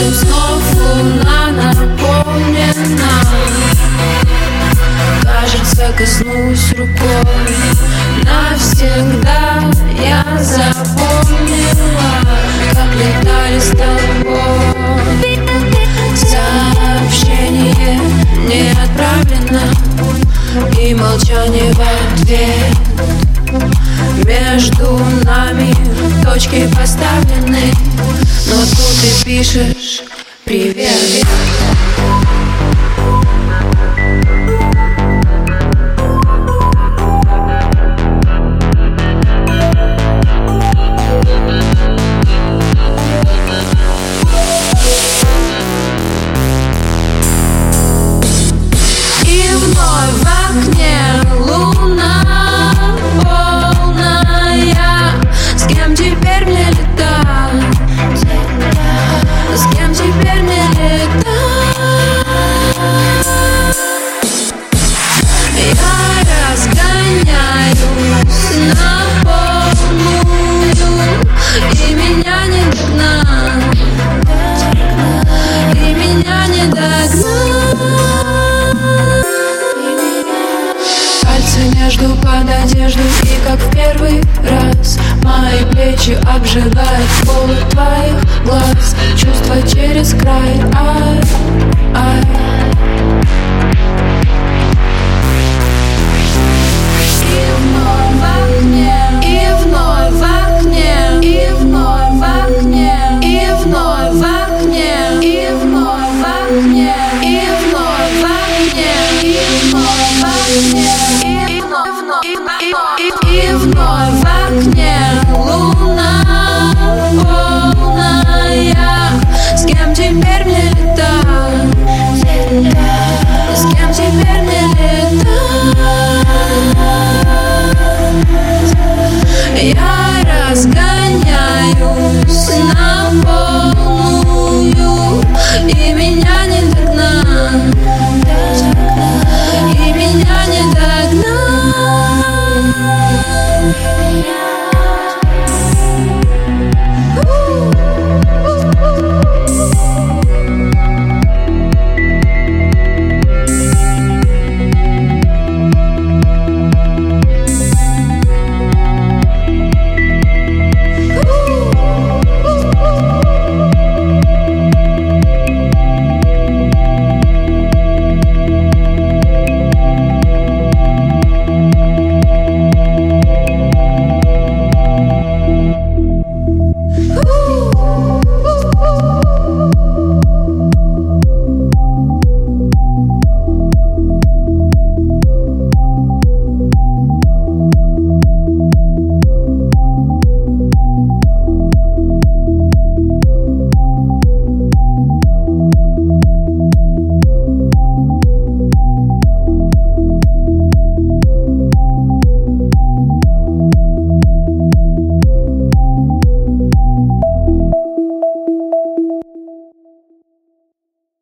Медом снов луна наполнена Кажется, коснусь рукой. Навсегда я запомнила Как летали с тобой. Сообщение не отправлено И молчание в ответ между нами точки поставлены Но тут ты пишешь привет Мои плечи обжигают Холод твоих глаз. Чувства через край Ай, ай